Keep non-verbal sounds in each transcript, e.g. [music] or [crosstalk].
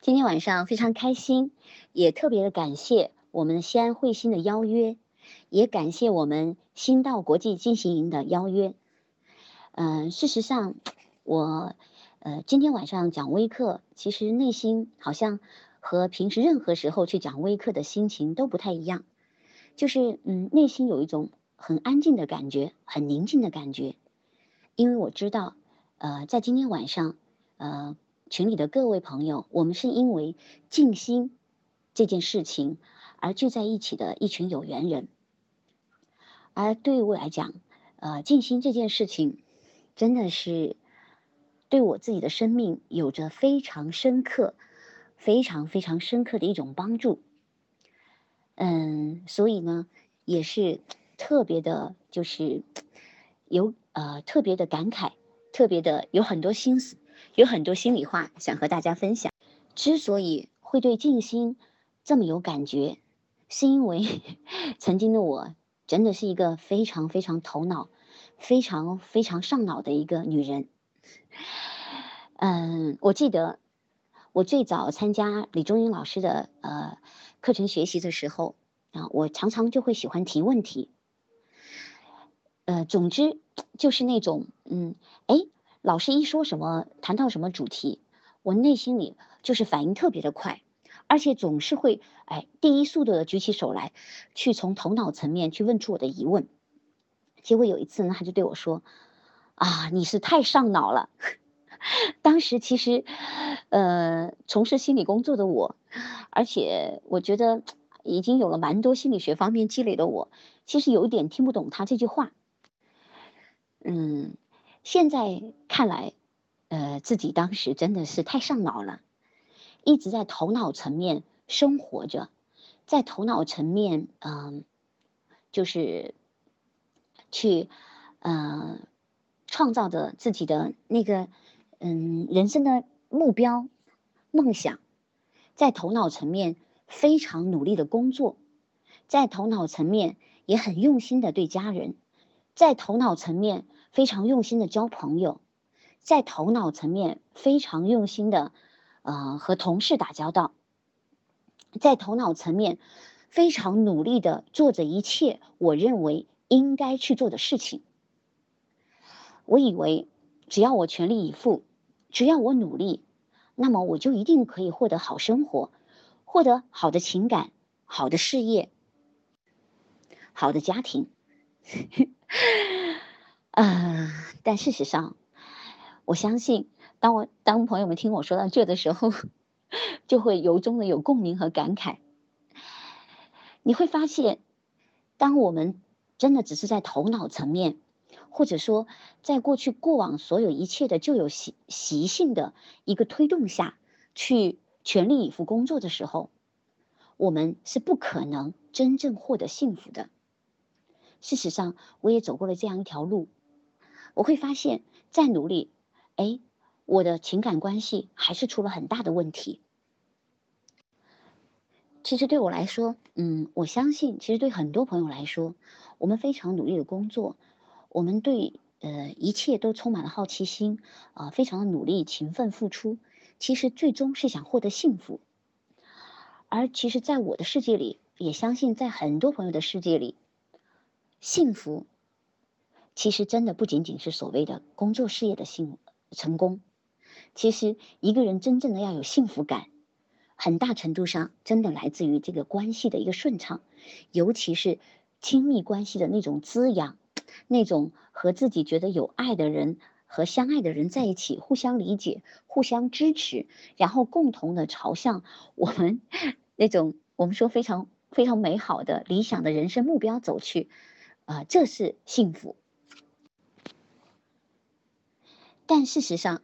今天晚上非常开心，也特别的感谢我们西安汇鑫的邀约，也感谢我们新道国际进行营的邀约。嗯，事实上，我呃今天晚上讲微课，其实内心好像和平时任何时候去讲微课的心情都不太一样，就是嗯内心有一种很安静的感觉，很宁静的感觉，因为我知道，呃，在今天晚上，呃。群里的各位朋友，我们是因为静心这件事情而聚在一起的一群有缘人。而对于我来讲，呃，静心这件事情真的是对我自己的生命有着非常深刻、非常非常深刻的一种帮助。嗯，所以呢，也是特别的，就是有呃特别的感慨，特别的有很多心思。有很多心里话想和大家分享。之所以会对静心这么有感觉，是因为 [laughs] 曾经的我真的是一个非常非常头脑、非常非常上脑的一个女人。嗯，我记得我最早参加李中英老师的呃课程学习的时候啊，我常常就会喜欢提问题。呃，总之就是那种嗯，哎。老师一说什么，谈到什么主题，我内心里就是反应特别的快，而且总是会哎第一速度的举起手来，去从头脑层面去问出我的疑问。结果有一次呢，他就对我说：“啊，你是太上脑了。[laughs] ”当时其实，呃，从事心理工作的我，而且我觉得已经有了蛮多心理学方面积累的我，其实有一点听不懂他这句话。嗯。现在看来，呃，自己当时真的是太上脑了，一直在头脑层面生活着，在头脑层面，嗯，就是去，呃，创造着自己的那个，嗯，人生的目标、梦想，在头脑层面非常努力的工作，在头脑层面也很用心的对家人，在头脑层面。非常用心的交朋友，在头脑层面非常用心的，呃，和同事打交道，在头脑层面非常努力的做着一切我认为应该去做的事情。我以为只要我全力以赴，只要我努力，那么我就一定可以获得好生活，获得好的情感、好的事业、好的家庭。[laughs] 啊！但事实上，我相信，当我当朋友们听我说到这的时候，[laughs] 就会由衷的有共鸣和感慨。你会发现，当我们真的只是在头脑层面，或者说在过去过往所有一切的旧有习习性的一个推动下去全力以赴工作的时候，我们是不可能真正获得幸福的。事实上，我也走过了这样一条路。我会发现，再努力，哎，我的情感关系还是出了很大的问题。其实对我来说，嗯，我相信，其实对很多朋友来说，我们非常努力的工作，我们对呃一切都充满了好奇心，啊，非常的努力、勤奋付出，其实最终是想获得幸福。而其实，在我的世界里，也相信在很多朋友的世界里，幸福。其实真的不仅仅是所谓的工作事业的幸成功，其实一个人真正的要有幸福感，很大程度上真的来自于这个关系的一个顺畅，尤其是亲密关系的那种滋养，那种和自己觉得有爱的人和相爱的人在一起，互相理解、互相支持，然后共同的朝向我们 [laughs] 那种我们说非常非常美好的理想的人生目标走去，啊，这是幸福。但事实上，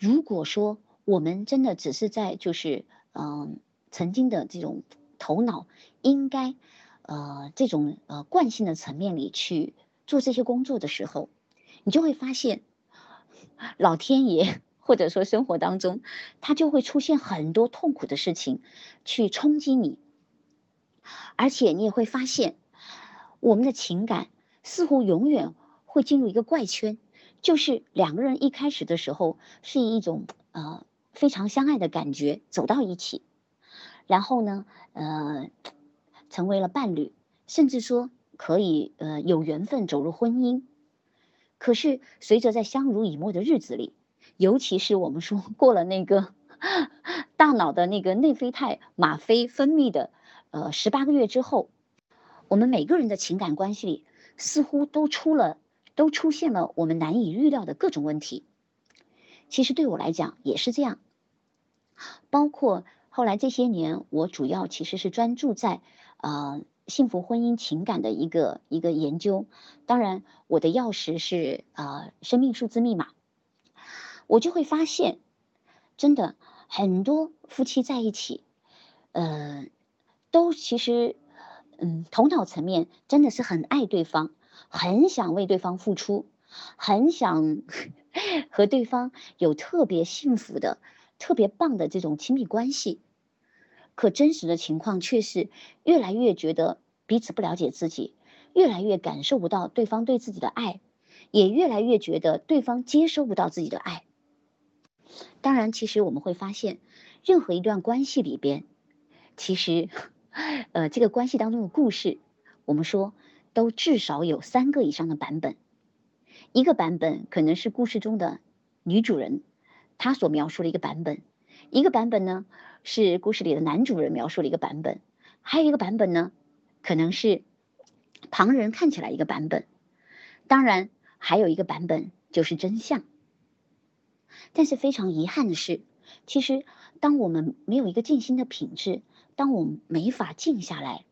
如果说我们真的只是在就是嗯曾经的这种头脑应该呃这种呃惯性的层面里去做这些工作的时候，你就会发现，老天爷或者说生活当中，它就会出现很多痛苦的事情去冲击你，而且你也会发现，我们的情感似乎永远会进入一个怪圈。就是两个人一开始的时候是以一种呃非常相爱的感觉走到一起，然后呢，呃，成为了伴侣，甚至说可以呃有缘分走入婚姻。可是随着在相濡以沫的日子里，尤其是我们说 [laughs] 过了那个大脑的那个内啡肽吗啡分泌的呃十八个月之后，我们每个人的情感关系里似乎都出了都出现了我们难以预料的各种问题。其实对我来讲也是这样，包括后来这些年，我主要其实是专注在呃幸福婚姻情感的一个一个研究。当然，我的钥匙是呃生命数字密码，我就会发现，真的很多夫妻在一起，呃，都其实嗯头脑层面真的是很爱对方，很想为对方付出，很想。[laughs] 和对方有特别幸福的、特别棒的这种亲密关系，可真实的情况却是越来越觉得彼此不了解自己，越来越感受不到对方对自己的爱，也越来越觉得对方接收不到自己的爱。当然，其实我们会发现，任何一段关系里边，其实，[laughs] 呃，这个关系当中的故事，我们说都至少有三个以上的版本。一个版本可能是故事中的女主人，她所描述的一个版本；一个版本呢是故事里的男主人描述的一个版本；还有一个版本呢，可能是旁人看起来一个版本。当然，还有一个版本就是真相。但是非常遗憾的是，其实当我们没有一个静心的品质，当我们没法静下来，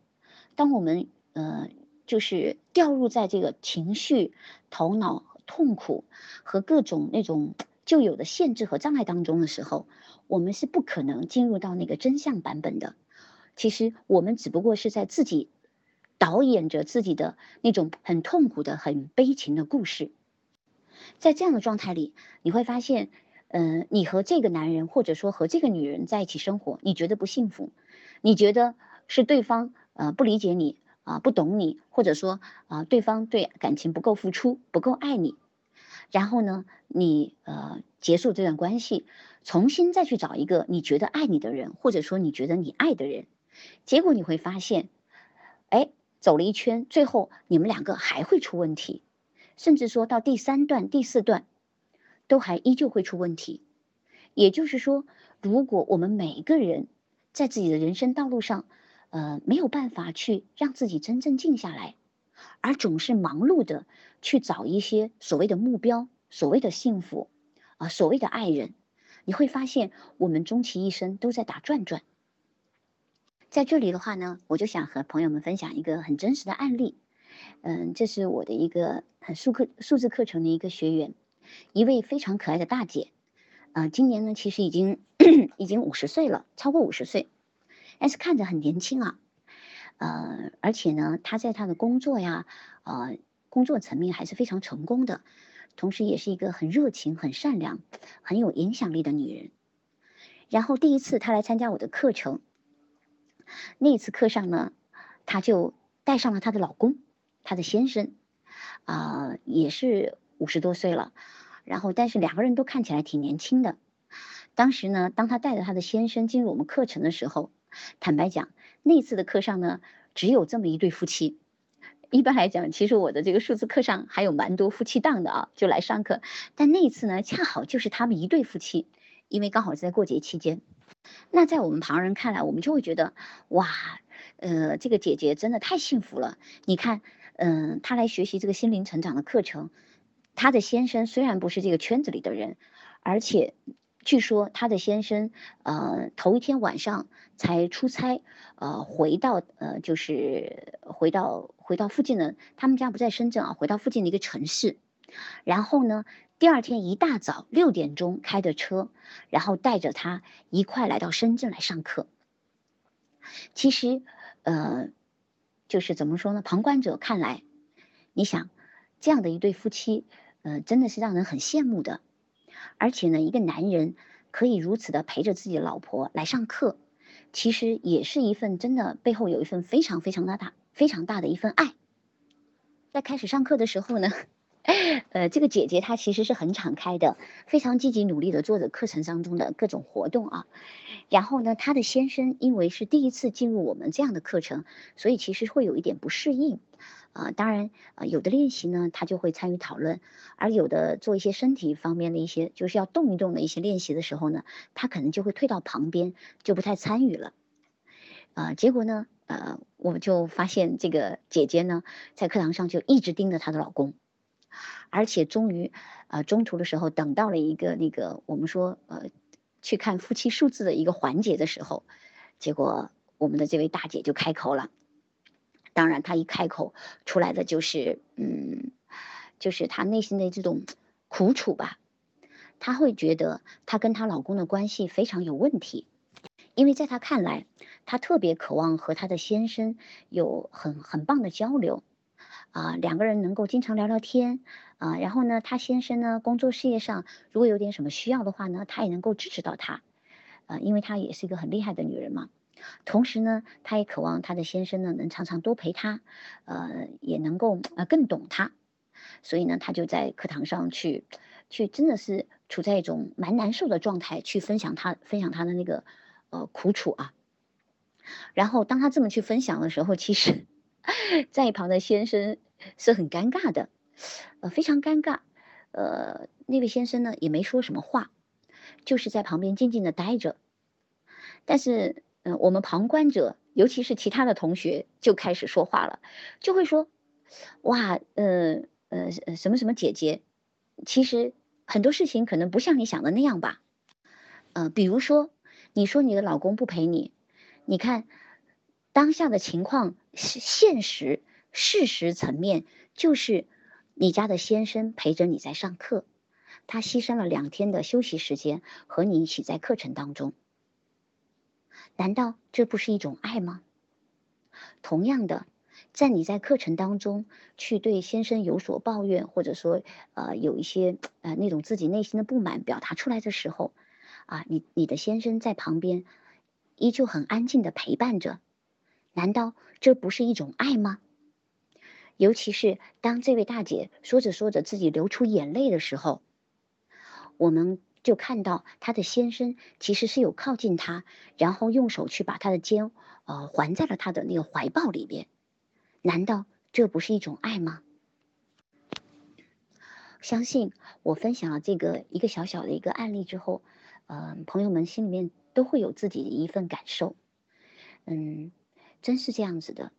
当我们呃就是掉入在这个情绪、头脑。痛苦和各种那种旧有的限制和障碍当中的时候，我们是不可能进入到那个真相版本的。其实我们只不过是在自己导演着自己的那种很痛苦的、很悲情的故事。在这样的状态里，你会发现，嗯，你和这个男人或者说和这个女人在一起生活，你觉得不幸福，你觉得是对方呃不理解你。啊，不懂你，或者说啊，对方对感情不够付出，不够爱你，然后呢，你呃结束这段关系，重新再去找一个你觉得爱你的人，或者说你觉得你爱的人，结果你会发现，哎，走了一圈，最后你们两个还会出问题，甚至说到第三段、第四段，都还依旧会出问题。也就是说，如果我们每一个人在自己的人生道路上，呃，没有办法去让自己真正静下来，而总是忙碌的去找一些所谓的目标、所谓的幸福，啊，所谓的爱人，你会发现我们终其一生都在打转转。在这里的话呢，我就想和朋友们分享一个很真实的案例。嗯，这是我的一个很数课数字课程的一个学员，一位非常可爱的大姐，啊，今年呢其实已经 [coughs] 已经五十岁了，超过五十岁。但是看着很年轻啊，呃，而且呢，他在他的工作呀，呃，工作层面还是非常成功的，同时也是一个很热情、很善良、很有影响力的女人。然后第一次她来参加我的课程，那一次课上呢，她就带上了她的老公，她的先生，啊，也是五十多岁了，然后但是两个人都看起来挺年轻的。当时呢，当她带着她的先生进入我们课程的时候，坦白讲，那次的课上呢，只有这么一对夫妻。一般来讲，其实我的这个数字课上还有蛮多夫妻档的啊，就来上课。但那次呢，恰好就是他们一对夫妻，因为刚好是在过节期间。那在我们旁人看来，我们就会觉得，哇，呃，这个姐姐真的太幸福了。你看，嗯，她来学习这个心灵成长的课程，她的先生虽然不是这个圈子里的人，而且。据说他的先生，呃，头一天晚上才出差，呃，回到呃，就是回到回到附近的，他们家不在深圳啊，回到附近的一个城市，然后呢，第二天一大早六点钟开的车，然后带着他一块来到深圳来上课。其实，呃，就是怎么说呢？旁观者看来，你想这样的一对夫妻，呃，真的是让人很羡慕的。而且呢，一个男人可以如此的陪着自己的老婆来上课，其实也是一份真的背后有一份非常非常的大非常大的一份爱。在开始上课的时候呢，[laughs] 呃，这个姐姐她其实是很敞开的，非常积极努力的做着课程当中的各种活动啊。然后呢，她的先生因为是第一次进入我们这样的课程，所以其实会有一点不适应。啊，当然，呃，有的练习呢，他就会参与讨论，而有的做一些身体方面的一些，就是要动一动的一些练习的时候呢，他可能就会退到旁边，就不太参与了。啊，结果呢，呃，我就发现这个姐姐呢，在课堂上就一直盯着她的老公，而且终于，呃，中途的时候等到了一个那个我们说，呃，去看夫妻数字的一个环节的时候，结果我们的这位大姐就开口了。当然，她一开口出来的就是，嗯，就是她内心的这种苦楚吧。她会觉得她跟她老公的关系非常有问题，因为在她看来，她特别渴望和她的先生有很很棒的交流，啊，两个人能够经常聊聊天，啊，然后呢，她先生呢工作事业上如果有点什么需要的话呢，她也能够支持到他，啊，因为她也是一个很厉害的女人嘛。同时呢，她也渴望她的先生呢能常常多陪她，呃，也能够呃更懂她，所以呢，她就在课堂上去，去真的是处在一种蛮难受的状态，去分享她分享她的那个呃苦楚啊。然后当她这么去分享的时候，其实 [laughs] 在一旁的先生是很尴尬的，呃，非常尴尬，呃，那位先生呢也没说什么话，就是在旁边静静的待着，但是。我们旁观者，尤其是其他的同学，就开始说话了，就会说：“哇，呃呃，什么什么姐姐，其实很多事情可能不像你想的那样吧？呃，比如说，你说你的老公不陪你，你看当下的情况，现实事实层面就是你家的先生陪着你在上课，他牺牲了两天的休息时间和你一起在课程当中。”难道这不是一种爱吗？同样的，在你在课程当中去对先生有所抱怨，或者说呃有一些呃那种自己内心的不满表达出来的时候，啊，你你的先生在旁边依旧很安静的陪伴着，难道这不是一种爱吗？尤其是当这位大姐说着说着自己流出眼泪的时候，我们。就看到他的先生其实是有靠近他，然后用手去把他的肩，呃，环在了他的那个怀抱里边。难道这不是一种爱吗？相信我分享了这个一个小小的一个案例之后，嗯，朋友们心里面都会有自己的一份感受。嗯，真是这样子的，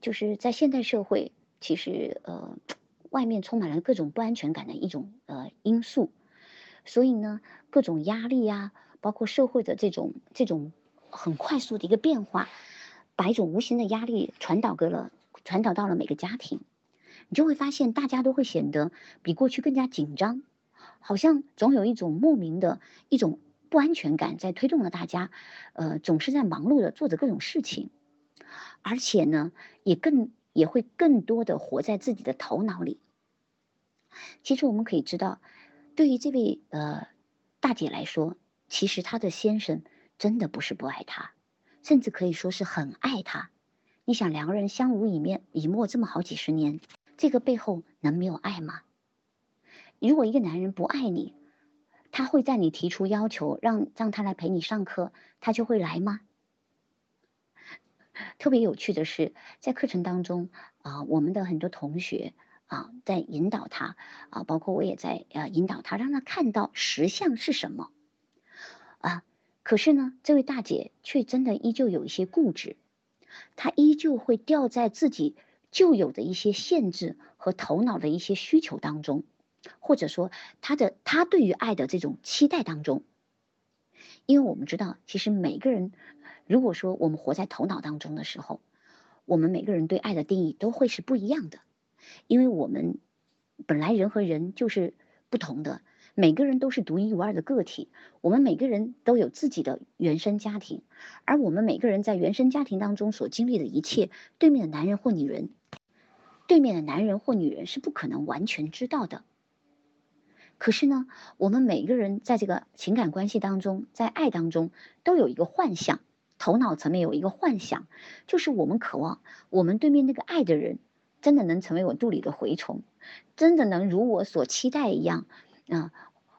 就是在现代社会，其实呃，外面充满了各种不安全感的一种呃因素。所以呢，各种压力呀，包括社会的这种这种很快速的一个变化，把一种无形的压力传导给了传导到了每个家庭，你就会发现大家都会显得比过去更加紧张，好像总有一种莫名的一种不安全感在推动着大家，呃，总是在忙碌的做着各种事情，而且呢，也更也会更多的活在自己的头脑里。其实我们可以知道。对于这位呃大姐来说，其实她的先生真的不是不爱她，甚至可以说是很爱她。你想两个人相濡以面以沫这么好几十年，这个背后能没有爱吗？如果一个男人不爱你，他会在你提出要求让让他来陪你上课，他就会来吗？特别有趣的是，在课程当中啊，我们的很多同学。啊，在引导他啊，包括我也在呃引导他，让他看到实相是什么啊。可是呢，这位大姐却真的依旧有一些固执，她依旧会掉在自己旧有的一些限制和头脑的一些需求当中，或者说她的她对于爱的这种期待当中。因为我们知道，其实每个人，如果说我们活在头脑当中的时候，我们每个人对爱的定义都会是不一样的。因为我们本来人和人就是不同的，每个人都是独一无二的个体。我们每个人都有自己的原生家庭，而我们每个人在原生家庭当中所经历的一切，对面的男人或女人，对面的男人或女人是不可能完全知道的。可是呢，我们每个人在这个情感关系当中，在爱当中，都有一个幻想，头脑层面有一个幻想，就是我们渴望我们对面那个爱的人。真的能成为我肚里的蛔虫，真的能如我所期待一样，啊，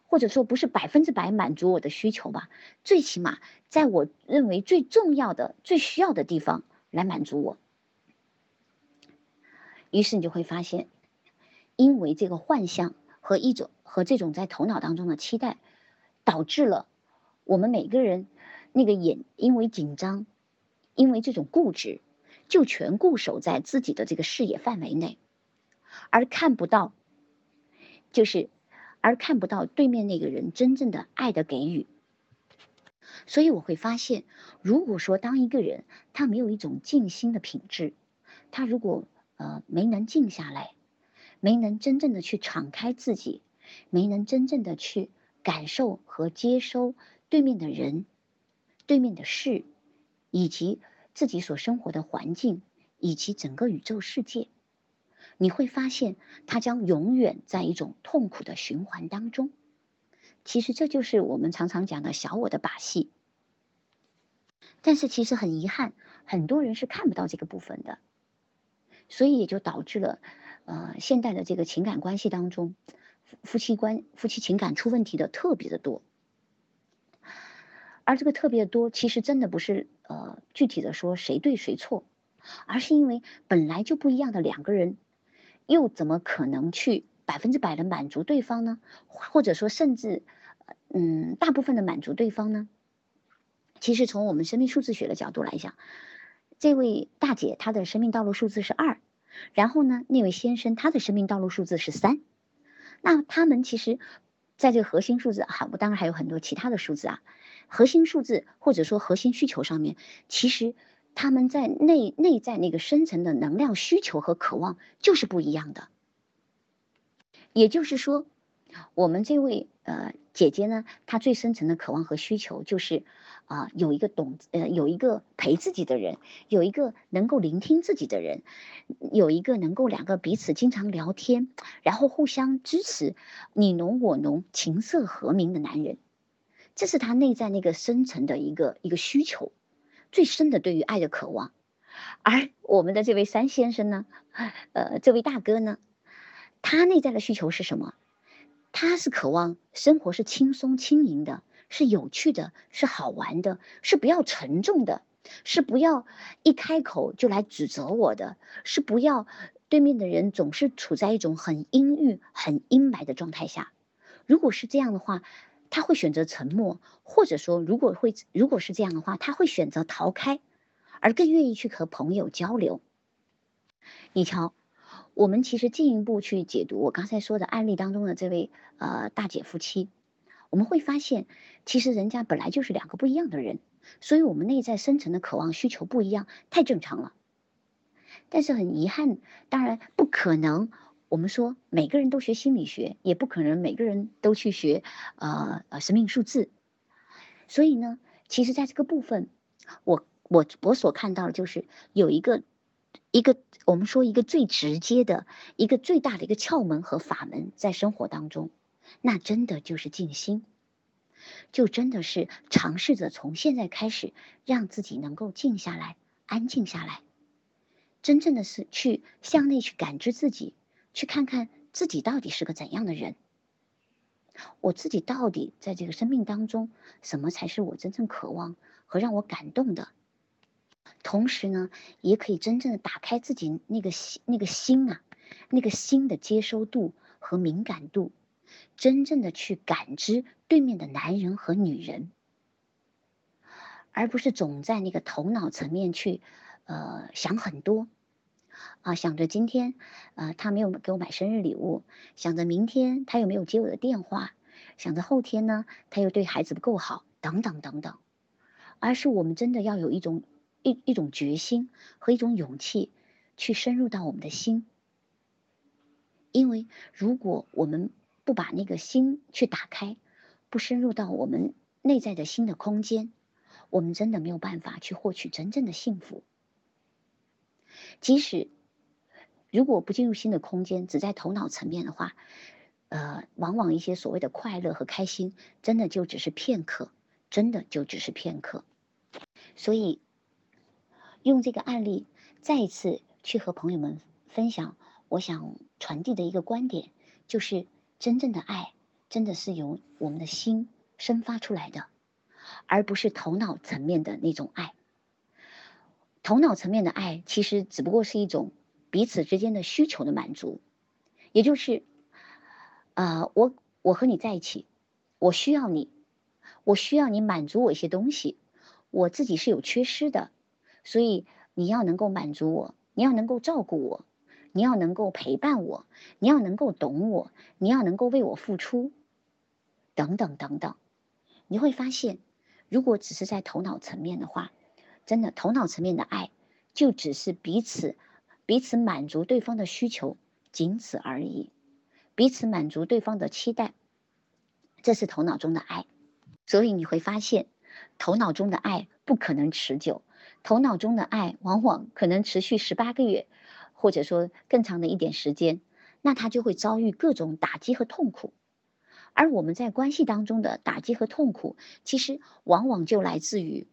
或者说不是百分之百满足我的需求吧，最起码在我认为最重要的、最需要的地方来满足我。于是你就会发现，因为这个幻象和一种和这种在头脑当中的期待，导致了我们每个人那个眼因为紧张，因为这种固执。就全固守在自己的这个视野范围内，而看不到，就是，而看不到对面那个人真正的爱的给予。所以我会发现，如果说当一个人他没有一种静心的品质，他如果呃没能静下来，没能真正的去敞开自己，没能真正的去感受和接收对面的人、对面的事，以及。自己所生活的环境以及整个宇宙世界，你会发现它将永远在一种痛苦的循环当中。其实这就是我们常常讲的小我的把戏。但是其实很遗憾，很多人是看不到这个部分的，所以也就导致了，呃，现代的这个情感关系当中，夫妻关夫妻情感出问题的特别的多。而这个特别多，其实真的不是呃具体的说谁对谁错，而是因为本来就不一样的两个人，又怎么可能去百分之百的满足对方呢？或者说甚至，嗯，大部分的满足对方呢？其实从我们生命数字学的角度来讲，这位大姐她的生命道路数字是二，然后呢，那位先生他的生命道路数字是三，那他们其实在这个核心数字，好，我当然还有很多其他的数字啊。核心数字或者说核心需求上面，其实他们在内内在那个深层的能量需求和渴望就是不一样的。也就是说，我们这位呃姐姐呢，她最深层的渴望和需求就是啊，有一个懂呃有一个陪自己的人，有一个能够聆听自己的人，有一个能够两个彼此经常聊天，然后互相支持，你侬我侬，琴瑟和鸣的男人。这是他内在那个深层的一个一个需求，最深的对于爱的渴望。而我们的这位三先生呢，呃，这位大哥呢，他内在的需求是什么？他是渴望生活是轻松轻盈的，是有趣的，是好玩的，是不要沉重的，是不要一开口就来指责我的，是不要对面的人总是处在一种很阴郁、很阴霾的状态下。如果是这样的话，他会选择沉默，或者说，如果会，如果是这样的话，他会选择逃开，而更愿意去和朋友交流。你瞧，我们其实进一步去解读我刚才说的案例当中的这位呃大姐夫妻，我们会发现，其实人家本来就是两个不一样的人，所以我们内在深层的渴望需求不一样，太正常了。但是很遗憾，当然不可能。我们说每个人都学心理学，也不可能每个人都去学，呃呃生命数字。所以呢，其实在这个部分，我我我所看到的就是有一个一个我们说一个最直接的一个最大的一个窍门和法门，在生活当中，那真的就是静心，就真的是尝试着从现在开始，让自己能够静下来，安静下来，真正的是去向内去感知自己。去看看自己到底是个怎样的人，我自己到底在这个生命当中，什么才是我真正渴望和让我感动的？同时呢，也可以真正的打开自己那个心，那个心啊，那个心的接收度和敏感度，真正的去感知对面的男人和女人，而不是总在那个头脑层面去，呃，想很多。啊，想着今天，呃，他没有给我买生日礼物；想着明天他又没有接我的电话；想着后天呢，他又对孩子不够好，等等等等。而是我们真的要有一种一一种决心和一种勇气，去深入到我们的心。因为如果我们不把那个心去打开，不深入到我们内在的心的空间，我们真的没有办法去获取真正的幸福。即使如果不进入新的空间，只在头脑层面的话，呃，往往一些所谓的快乐和开心，真的就只是片刻，真的就只是片刻。所以，用这个案例再一次去和朋友们分享，我想传递的一个观点，就是真正的爱，真的是由我们的心生发出来的，而不是头脑层面的那种爱。头脑层面的爱，其实只不过是一种彼此之间的需求的满足，也就是，啊，我我和你在一起，我需要你，我需要你满足我一些东西，我自己是有缺失的，所以你要能够满足我。你要能够照顾我，你要能够陪伴我，你要能够懂我，你要能够为我付出，等等等等，你会发现，如果只是在头脑层面的话，真的头脑层面的爱，就只是彼此彼此满足对方的需求，仅此而已，彼此满足对方的期待，这是头脑中的爱，所以你会发现，头脑中的爱不可能持久。头脑中的爱往往可能持续十八个月，或者说更长的一点时间，那他就会遭遇各种打击和痛苦。而我们在关系当中的打击和痛苦，其实往往就来自于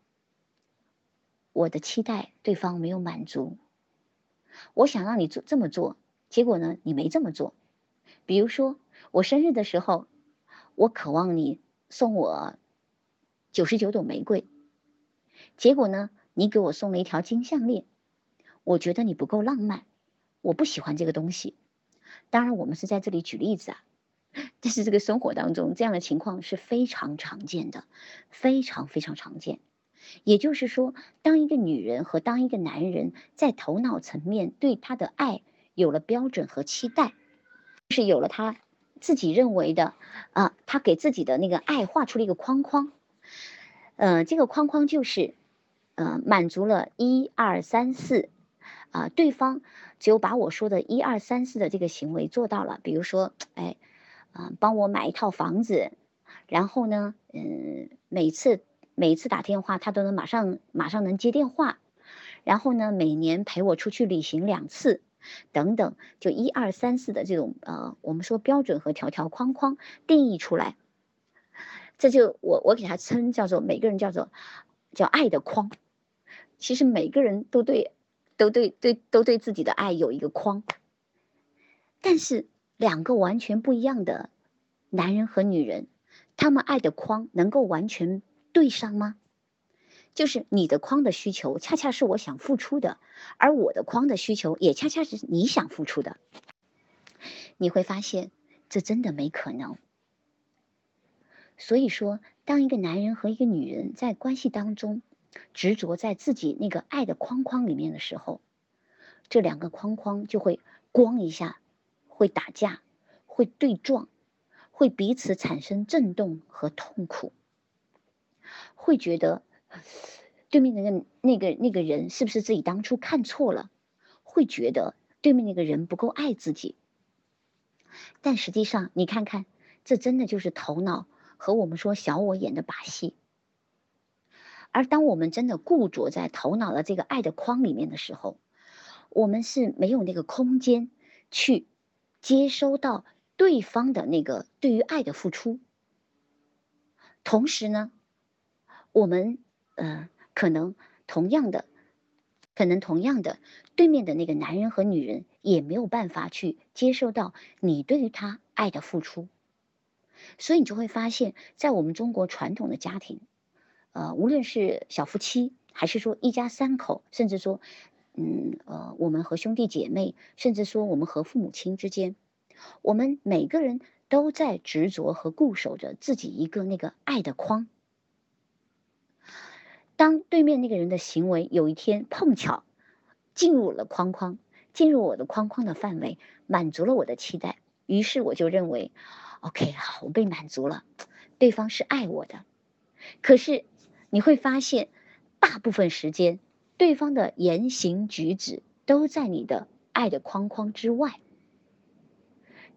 我的期待对方没有满足。我想让你做这么做，结果呢你没这么做。比如说我生日的时候，我渴望你送我九十九朵玫瑰，结果呢？你给我送了一条金项链，我觉得你不够浪漫，我不喜欢这个东西。当然，我们是在这里举例子啊，[laughs] 但是这个生活当中这样的情况是非常常见的，非常非常常见。也就是说，当一个女人和当一个男人在头脑层面对他的爱有了标准和期待，是有了他自己认为的啊，他给自己的那个爱画出了一个框框，呃，这个框框就是。呃，满足了一二三四，啊，对方只有把我说的一二三四的这个行为做到了，比如说，哎，啊，帮我买一套房子，然后呢，嗯，每次每次打电话他都能马上马上能接电话，然后呢，每年陪我出去旅行两次，等等，就一二三四的这种呃，我们说标准和条条框框定义出来，这就我我给他称叫做每个人叫做叫爱的框。其实每个人都对，都对对都对自己的爱有一个框，但是两个完全不一样的男人和女人，他们爱的框能够完全对上吗？就是你的框的需求恰恰是我想付出的，而我的框的需求也恰恰是你想付出的，你会发现这真的没可能。所以说，当一个男人和一个女人在关系当中，执着在自己那个爱的框框里面的时候，这两个框框就会“咣”一下，会打架，会对撞，会彼此产生震动和痛苦，会觉得对面那个那个那个人是不是自己当初看错了？会觉得对面那个人不够爱自己。但实际上，你看看，这真的就是头脑和我们说小我演的把戏。而当我们真的固着在头脑的这个爱的框里面的时候，我们是没有那个空间去接收到对方的那个对于爱的付出。同时呢，我们呃可能同样的，可能同样的，对面的那个男人和女人也没有办法去接受到你对于他爱的付出。所以你就会发现，在我们中国传统的家庭。呃，无论是小夫妻，还是说一家三口，甚至说，嗯，呃，我们和兄弟姐妹，甚至说我们和父母亲之间，我们每个人都在执着和固守着自己一个那个爱的框。当对面那个人的行为有一天碰巧进入了框框，进入我的框框的范围，满足了我的期待，于是我就认为，OK，好，我被满足了，对方是爱我的，可是。你会发现，大部分时间，对方的言行举止都在你的爱的框框之外。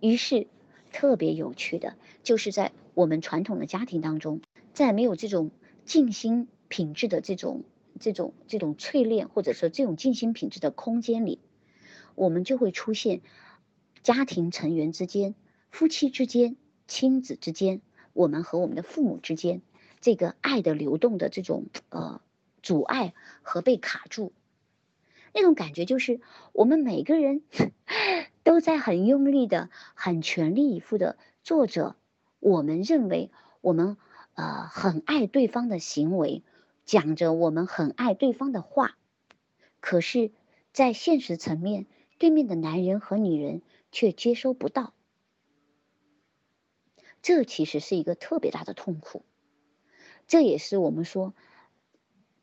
于是，特别有趣的，就是在我们传统的家庭当中，在没有这种静心品质的这种、这种、这种淬炼，或者说这种静心品质的空间里，我们就会出现家庭成员之间、夫妻之间、亲子之间，我们和我们的父母之间。这个爱的流动的这种呃阻碍和被卡住，那种感觉就是我们每个人 [laughs] 都在很用力的、很全力以赴的做着我们认为我们呃很爱对方的行为，讲着我们很爱对方的话，可是，在现实层面，对面的男人和女人却接收不到，这其实是一个特别大的痛苦，这也是我们说。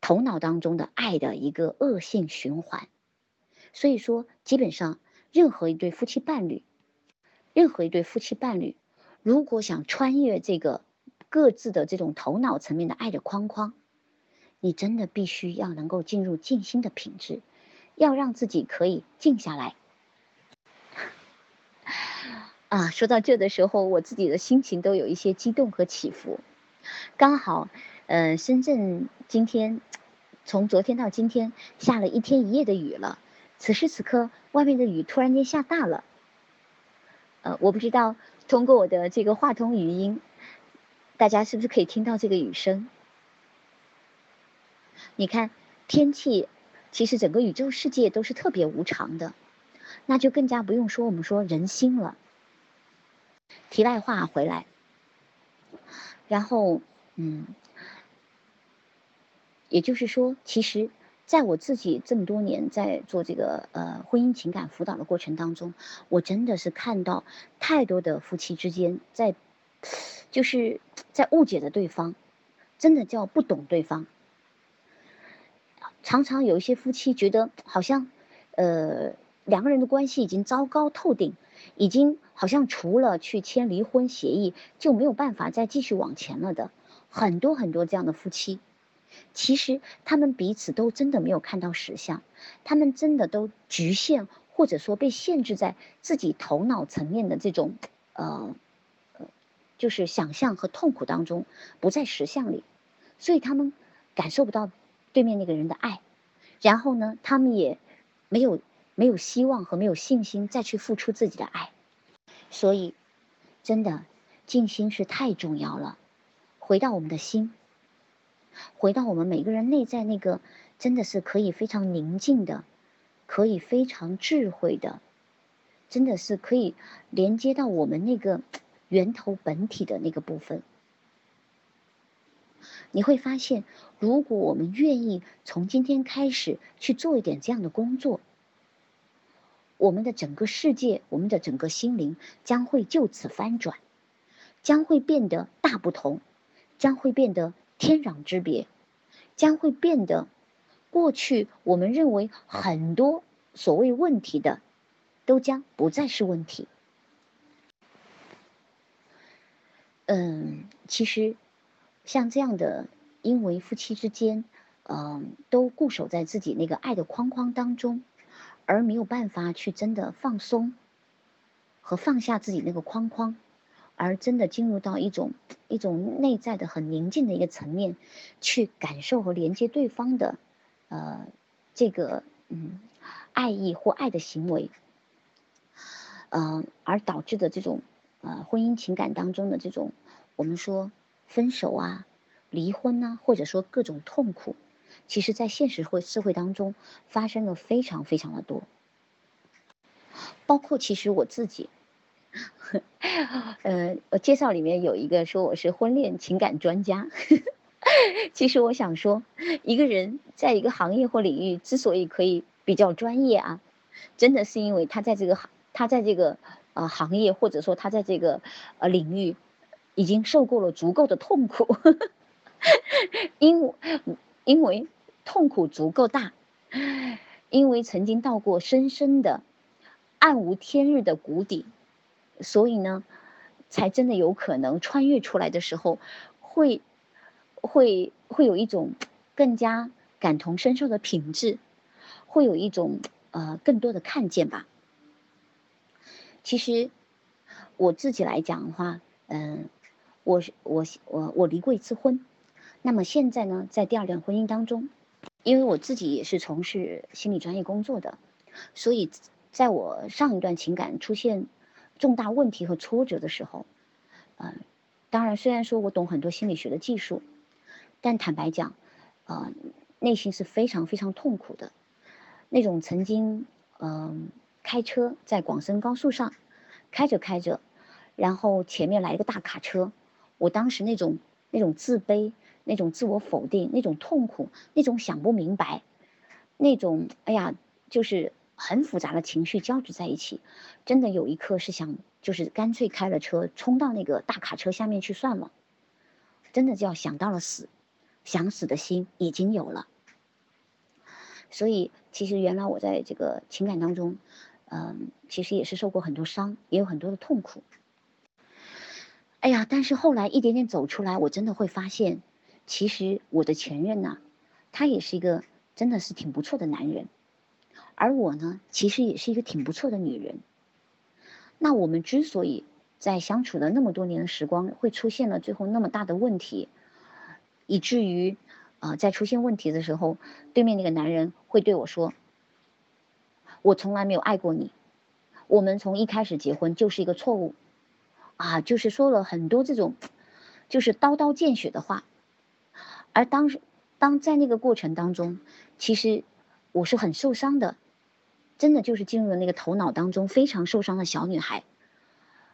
头脑当中的爱的一个恶性循环，所以说，基本上任何一对夫妻伴侣，任何一对夫妻伴侣，如果想穿越这个各自的这种头脑层面的爱的框框，你真的必须要能够进入静心的品质，要让自己可以静下来。啊，说到这的时候，我自己的心情都有一些激动和起伏，刚好。呃，深圳今天从昨天到今天下了一天一夜的雨了。此时此刻，外面的雨突然间下大了。呃，我不知道通过我的这个话筒语音，大家是不是可以听到这个雨声？你看，天气其实整个宇宙世界都是特别无常的，那就更加不用说我们说人心了。题外话回来，然后嗯。也就是说，其实，在我自己这么多年在做这个呃婚姻情感辅导的过程当中，我真的是看到太多的夫妻之间在，就是在误解着对方，真的叫不懂对方。常常有一些夫妻觉得好像，呃，两个人的关系已经糟糕透顶，已经好像除了去签离婚协议就没有办法再继续往前了的，很多很多这样的夫妻。其实他们彼此都真的没有看到实相，他们真的都局限或者说被限制在自己头脑层面的这种，呃，就是想象和痛苦当中，不在实相里，所以他们感受不到对面那个人的爱，然后呢，他们也没有没有希望和没有信心再去付出自己的爱，所以真的静心是太重要了，回到我们的心。回到我们每个人内在那个，真的是可以非常宁静的，可以非常智慧的，真的是可以连接到我们那个源头本体的那个部分。你会发现，如果我们愿意从今天开始去做一点这样的工作，我们的整个世界，我们的整个心灵将会就此翻转，将会变得大不同，将会变得。天壤之别，将会变得，过去我们认为很多所谓问题的，都将不再是问题。嗯，其实像这样的，因为夫妻之间，嗯，都固守在自己那个爱的框框当中，而没有办法去真的放松和放下自己那个框框。而真的进入到一种一种内在的很宁静的一个层面，去感受和连接对方的，呃，这个嗯爱意或爱的行为，嗯，而导致的这种呃婚姻情感当中的这种我们说分手啊、离婚啊，或者说各种痛苦，其实在现实会社会当中发生了非常非常的多，包括其实我自己。呃，我介绍里面有一个说我是婚恋情感专家。其实我想说，一个人在一个行业或领域之所以可以比较专业啊，真的是因为他在这个行，他在这个呃行业或者说他在这个呃领域已经受够了足够的痛苦，因因为痛苦足够大，因为曾经到过深深的暗无天日的谷底。所以呢，才真的有可能穿越出来的时候，会，会会有一种更加感同身受的品质，会有一种呃更多的看见吧。其实我自己来讲的话，嗯，我是我我我离过一次婚，那么现在呢，在第二段婚姻当中，因为我自己也是从事心理专业工作的，所以在我上一段情感出现。重大问题和挫折的时候，嗯，当然，虽然说我懂很多心理学的技术，但坦白讲，呃，内心是非常非常痛苦的。那种曾经嗯开车在广深高速上开着开着，然后前面来一个大卡车，我当时那种那种自卑、那种自我否定、那种痛苦、那种想不明白、那种哎呀，就是很复杂的情绪交织在一起，真的有一刻是想就是干脆开了车冲到那个大卡车下面去算了，真的就要想到了死，想死的心已经有了。所以，其实原来我在这个情感当中，嗯，其实也是受过很多伤，也有很多的痛苦。哎呀，但是后来一点点走出来，我真的会发现，其实我的前任呢，他也是一个真的是挺不错的男人，而我呢，其实也是一个挺不错的女人。那我们之所以在相处了那么多年的时光，会出现了最后那么大的问题，以至于。啊，在出现问题的时候，对面那个男人会对我说：“我从来没有爱过你，我们从一开始结婚就是一个错误。”啊，就是说了很多这种，就是刀刀见血的话。而当时，当在那个过程当中，其实我是很受伤的，真的就是进入了那个头脑当中非常受伤的小女孩。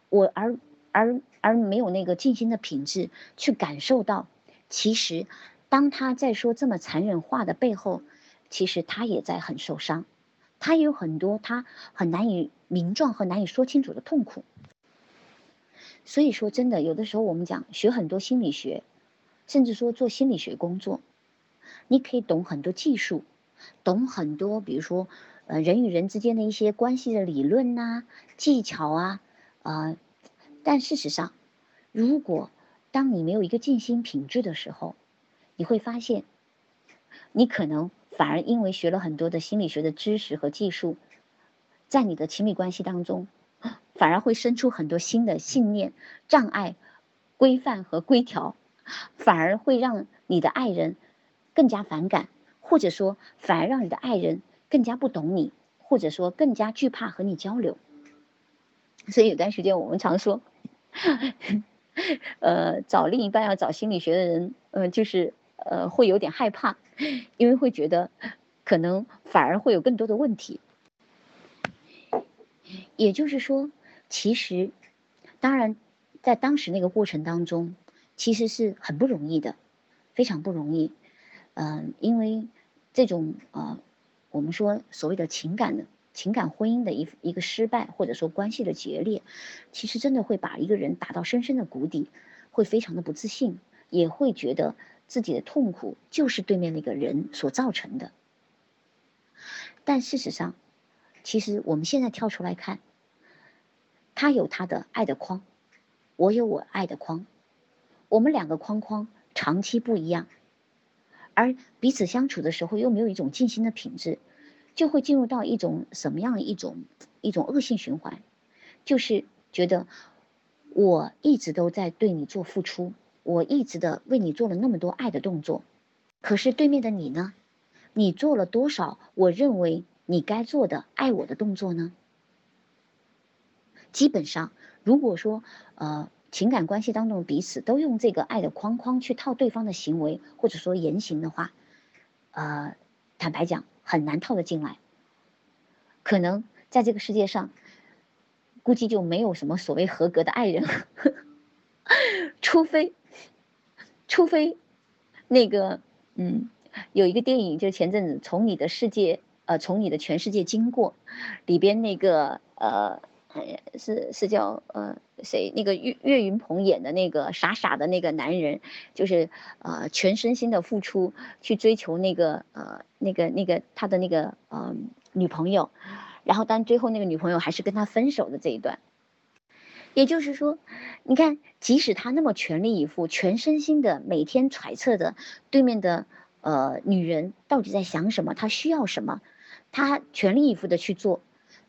我而而而没有那个静心的品质去感受到，其实。当他在说这么残忍话的背后，其实他也在很受伤，他也有很多他很难以名状和难以说清楚的痛苦。所以说，真的有的时候我们讲学很多心理学，甚至说做心理学工作，你可以懂很多技术，懂很多，比如说呃人与人之间的一些关系的理论呐、技巧啊，啊，但事实上，如果当你没有一个静心品质的时候，你会发现，你可能反而因为学了很多的心理学的知识和技术，在你的亲密关系当中，反而会生出很多新的信念、障碍、规范和规条，反而会让你的爱人更加反感，或者说反而让你的爱人更加不懂你，或者说更加惧怕和你交流。所以有段时间我们常说，[laughs] 呃，找另一半要找心理学的人，呃，就是。呃，会有点害怕，因为会觉得可能反而会有更多的问题。也就是说，其实，当然，在当时那个过程当中，其实是很不容易的，非常不容易。嗯，因为这种呃，我们说所谓的情感的情感婚姻的一一个失败，或者说关系的决裂，其实真的会把一个人打到深深的谷底，会非常的不自信，也会觉得。自己的痛苦就是对面那个人所造成的，但事实上，其实我们现在跳出来看，他有他的爱的框，我有我爱的框，我们两个框框长期不一样，而彼此相处的时候又没有一种静心的品质，就会进入到一种什么样的一种一种恶性循环，就是觉得我一直都在对你做付出。我一直的为你做了那么多爱的动作，可是对面的你呢？你做了多少我认为你该做的爱我的动作呢？基本上，如果说呃情感关系当中彼此都用这个爱的框框去套对方的行为或者说言行的话，呃，坦白讲很难套得进来。可能在这个世界上，估计就没有什么所谓合格的爱人，[laughs] 除非。除非，那个，嗯，有一个电影，就前阵子从你的世界，呃，从你的全世界经过，里边那个，呃，是是叫呃谁？那个岳岳云鹏演的那个傻傻的那个男人，就是呃全身心的付出去追求那个呃那个那个他的那个呃女朋友，然后但最后那个女朋友还是跟他分手的这一段。也就是说，你看，即使他那么全力以赴、全身心的每天揣测的对面的呃女人到底在想什么，他需要什么，他全力以赴的去做，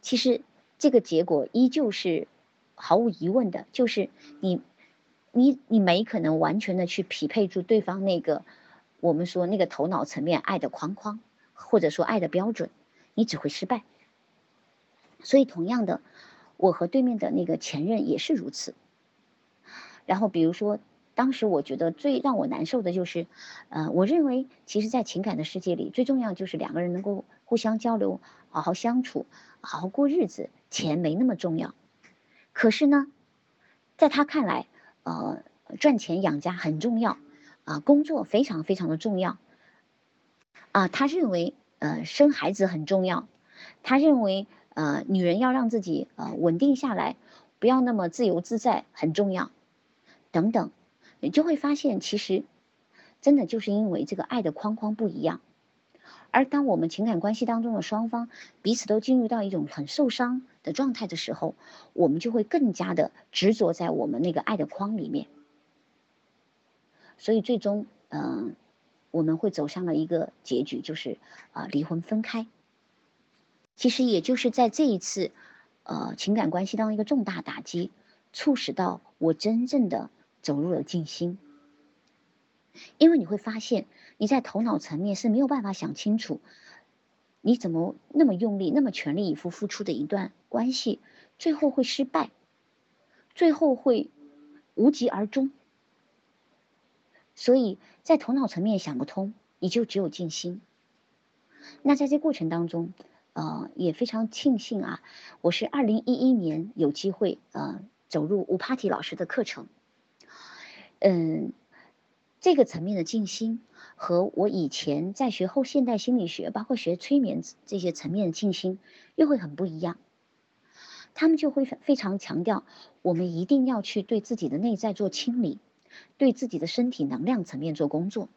其实这个结果依旧是毫无疑问的，就是你，你你没可能完全的去匹配住对方那个我们说那个头脑层面爱的框框，或者说爱的标准，你只会失败。所以，同样的。我和对面的那个前任也是如此。然后，比如说，当时我觉得最让我难受的就是，呃，我认为其实，在情感的世界里，最重要就是两个人能够互相交流，好好相处，好好过日子，钱没那么重要。可是呢，在他看来，呃，赚钱养家很重要，啊，工作非常非常的重要，啊，他认为，呃，生孩子很重要，他认为，呃，女人要让自己呃稳定下来，不要那么自由自在很重要，等等。你就会发现，其实，真的就是因为这个爱的框框不一样，而当我们情感关系当中的双方彼此都进入到一种很受伤的状态的时候，我们就会更加的执着在我们那个爱的框里面，所以最终，嗯，我们会走上了一个结局，就是啊离婚分开。其实也就是在这一次，呃，情感关系当中一个重大打击，促使到我真正的。走入了静心，因为你会发现你在头脑层面是没有办法想清楚，你怎么那么用力、那么全力以赴付出的一段关系，最后会失败，最后会无疾而终。所以在头脑层面想不通，你就只有静心。那在这过程当中，呃，也非常庆幸啊，我是二零一一年有机会呃走入吴帕提老师的课程。嗯，这个层面的静心和我以前在学后现代心理学，包括学催眠这些层面的静心，又会很不一样。他们就会非常强调，我们一定要去对自己的内在做清理，对自己的身体能量层面做工作。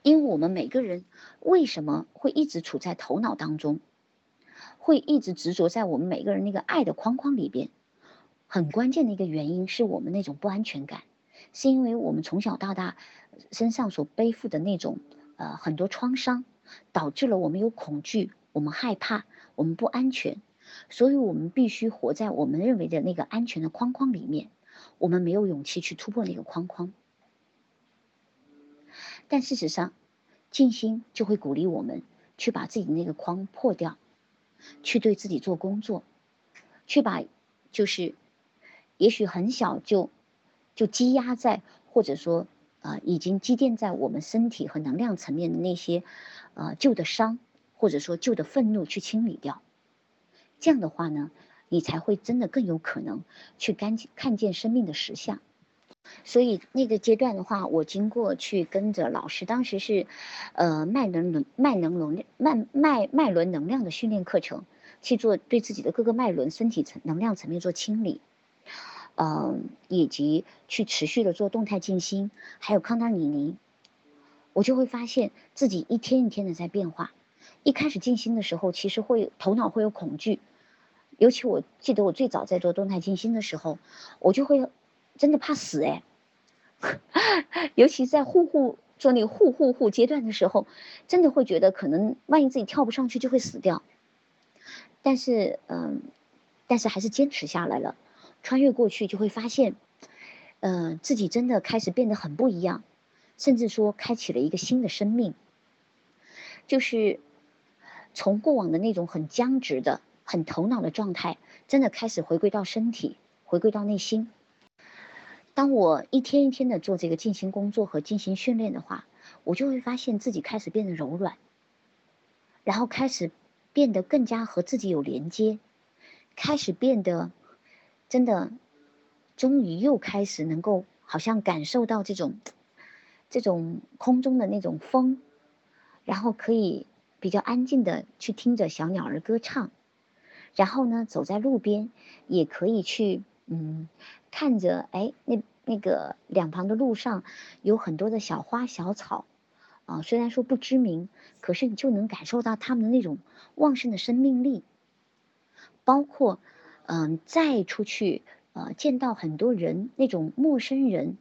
因为我们每个人为什么会一直处在头脑当中，会一直执着在我们每个人那个爱的框框里边，很关键的一个原因是我们那种不安全感。是因为我们从小到大身上所背负的那种呃很多创伤，导致了我们有恐惧，我们害怕，我们不安全，所以我们必须活在我们认为的那个安全的框框里面，我们没有勇气去突破那个框框。但事实上，静心就会鼓励我们去把自己的那个框破掉，去对自己做工作，去把就是也许很小就。就积压在，或者说，啊，已经积淀在我们身体和能量层面的那些，呃，旧的伤，或者说旧的愤怒去清理掉。这样的话呢，你才会真的更有可能去干看见生命的实相。所以那个阶段的话，我经过去跟着老师，当时是，呃，脉轮轮脉能能量脉脉脉轮能量的训练课程，去做对自己的各个脉轮身体层能量层面做清理。嗯，以及去持续的做动态静心，还有康达尼尼，我就会发现自己一天一天的在变化。一开始静心的时候，其实会头脑会有恐惧，尤其我记得我最早在做动态静心的时候，我就会真的怕死哎，[laughs] 尤其在呼呼做那个护护护阶段的时候，真的会觉得可能万一自己跳不上去就会死掉。但是嗯，但是还是坚持下来了。穿越过去，就会发现，呃，自己真的开始变得很不一样，甚至说开启了一个新的生命。就是从过往的那种很僵直的、很头脑的状态，真的开始回归到身体，回归到内心。当我一天一天的做这个静心工作和进行训练的话，我就会发现自己开始变得柔软，然后开始变得更加和自己有连接，开始变得。真的，终于又开始能够好像感受到这种，这种空中的那种风，然后可以比较安静的去听着小鸟儿歌唱，然后呢，走在路边也可以去，嗯，看着哎，那那个两旁的路上有很多的小花小草，啊，虽然说不知名，可是你就能感受到它们的那种旺盛的生命力，包括。嗯，再出去，呃，见到很多人，那种陌生人，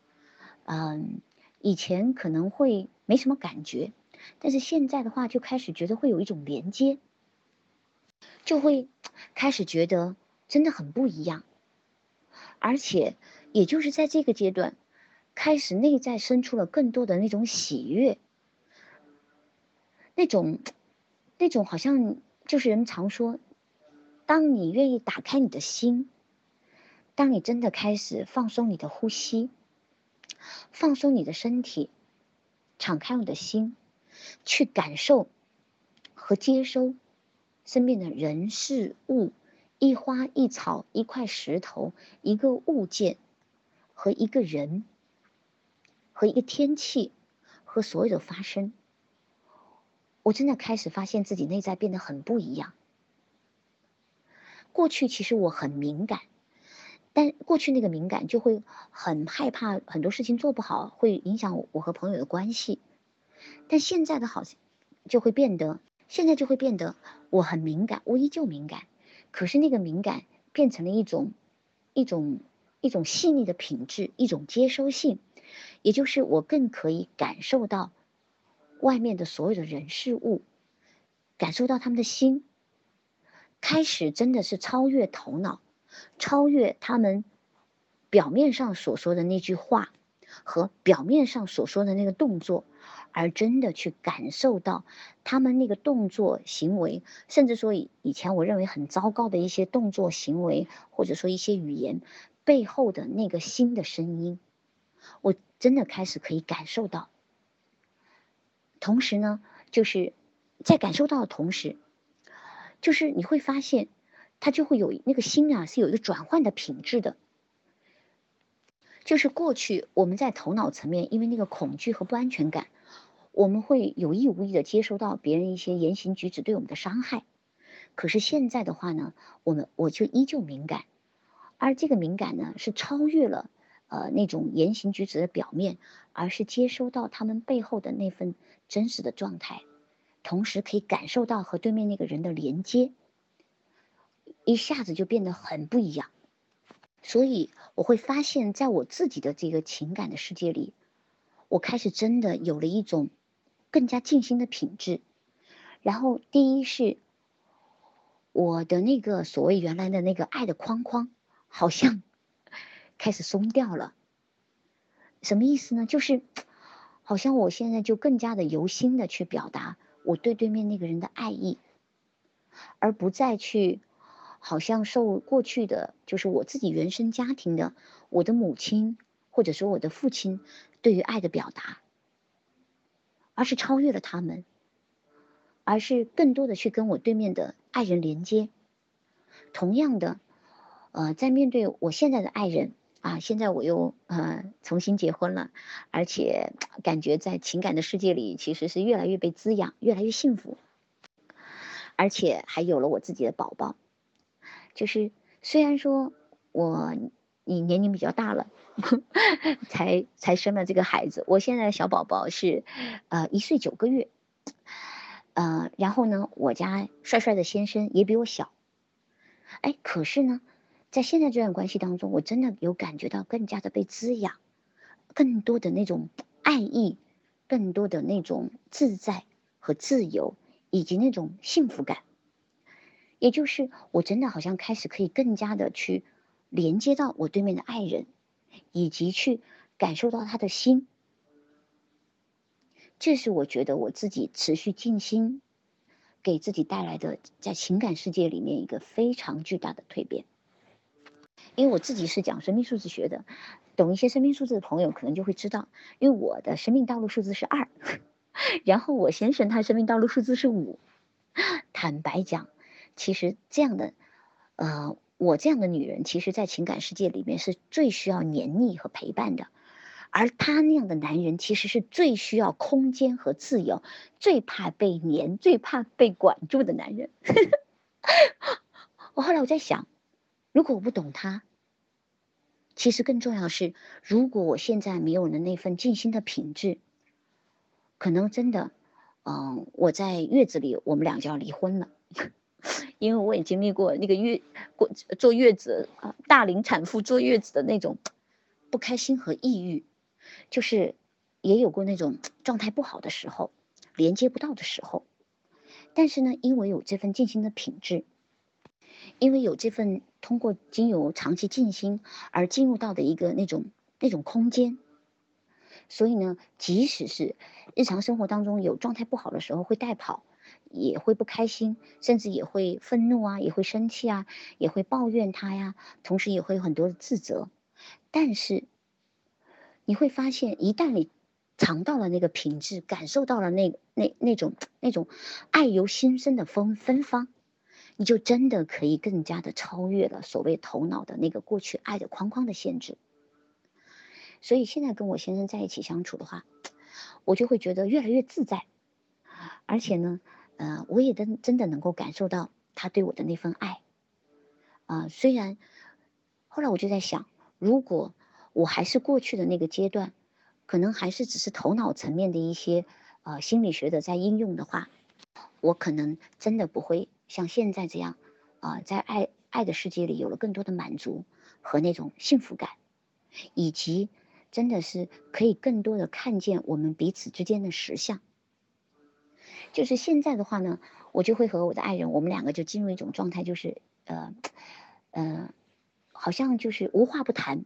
嗯，以前可能会没什么感觉，但是现在的话，就开始觉得会有一种连接，就会开始觉得真的很不一样，而且，也就是在这个阶段，开始内在生出了更多的那种喜悦，那种，那种好像就是人们常说。当你愿意打开你的心，当你真的开始放松你的呼吸，放松你的身体，敞开你的心，去感受和接收身边的人事物，一花一草，一块石头，一个物件和一个人，和一个天气，和所有的发生。我真的开始发现自己内在变得很不一样。过去其实我很敏感，但过去那个敏感就会很害怕很多事情做不好，会影响我和朋友的关系。但现在的好像就会变得，现在就会变得我很敏感，我依旧敏感，可是那个敏感变成了一种一种一种细腻的品质，一种接收性，也就是我更可以感受到。外面的所有的人事物，感受到他们的心，开始真的是超越头脑，超越他们表面上所说的那句话和表面上所说的那个动作，而真的去感受到他们那个动作行为，甚至说以以前我认为很糟糕的一些动作行为，或者说一些语言背后的那个心的声音，我真的开始可以感受到。同时呢，就是在感受到的同时，就是你会发现，他就会有那个心啊，是有一个转换的品质的。就是过去我们在头脑层面，因为那个恐惧和不安全感，我们会有意无意的接收到别人一些言行举止对我们的伤害。可是现在的话呢，我们我就依旧敏感，而这个敏感呢，是超越了。呃，那种言行举止的表面，而是接收到他们背后的那份真实的状态，同时可以感受到和对面那个人的连接，一下子就变得很不一样。所以我会发现，在我自己的这个情感的世界里，我开始真的有了一种更加静心的品质。然后，第一是我的那个所谓原来的那个爱的框框，好像。[laughs] 开始松掉了，什么意思呢？就是，好像我现在就更加的由心的去表达我对对面那个人的爱意，而不再去，好像受过去的，就是我自己原生家庭的，我的母亲或者说我的父亲对于爱的表达，而是超越了他们，而是更多的去跟我对面的爱人连接。同样的，呃，在面对我现在的爱人。啊，现在我又呃重新结婚了，而且感觉在情感的世界里其实是越来越被滋养，越来越幸福，而且还有了我自己的宝宝。就是虽然说我你年龄比较大了，[laughs] 才才生了这个孩子，我现在的小宝宝是呃一岁九个月，呃，然后呢，我家帅帅的先生也比我小，哎，可是呢。在现在这段关系当中，我真的有感觉到更加的被滋养，更多的那种爱意，更多的那种自在和自由，以及那种幸福感。也就是我真的好像开始可以更加的去连接到我对面的爱人，以及去感受到他的心。这是我觉得我自己持续静心，给自己带来的在情感世界里面一个非常巨大的蜕变。因为我自己是讲生命数字学的，懂一些生命数字的朋友可能就会知道，因为我的生命道路数字是二，[laughs] 然后我先生他生命道路数字是五。[laughs] 坦白讲，其实这样的，呃，我这样的女人，其实在情感世界里面是最需要黏腻和陪伴的，而他那样的男人，其实是最需要空间和自由，最怕被黏，最怕被管住的男人。[laughs] 我后来我在想。如果我不懂他，其实更重要的是，如果我现在没有了那份静心的品质，可能真的，嗯，我在月子里，我们俩就要离婚了，[laughs] 因为我也经历过那个月过坐月子啊，大龄产妇坐月子的那种不开心和抑郁，就是也有过那种状态不好的时候，连接不到的时候，但是呢，因为有这份静心的品质。因为有这份通过经由长期静心而进入到的一个那种那种空间，所以呢，即使是日常生活当中有状态不好的时候会带跑，也会不开心，甚至也会愤怒啊，也会生气啊，也会抱怨他呀，同时也会有很多的自责。但是，你会发现，一旦你尝到了那个品质，感受到了那那那种那种爱由心生的芬芬芳，你就真的可以更加的超越了所谓头脑的那个过去爱的框框的限制。所以现在跟我先生在一起相处的话，我就会觉得越来越自在，而且呢，呃，我也真真的能够感受到他对我的那份爱。啊，虽然后来我就在想，如果我还是过去的那个阶段，可能还是只是头脑层面的一些呃心理学的在应用的话，我可能真的不会像现在这样啊，在爱爱的世界里有了更多的满足和那种幸福感，以及。真的是可以更多的看见我们彼此之间的实相。就是现在的话呢，我就会和我的爱人，我们两个就进入一种状态，就是呃，呃，好像就是无话不谈。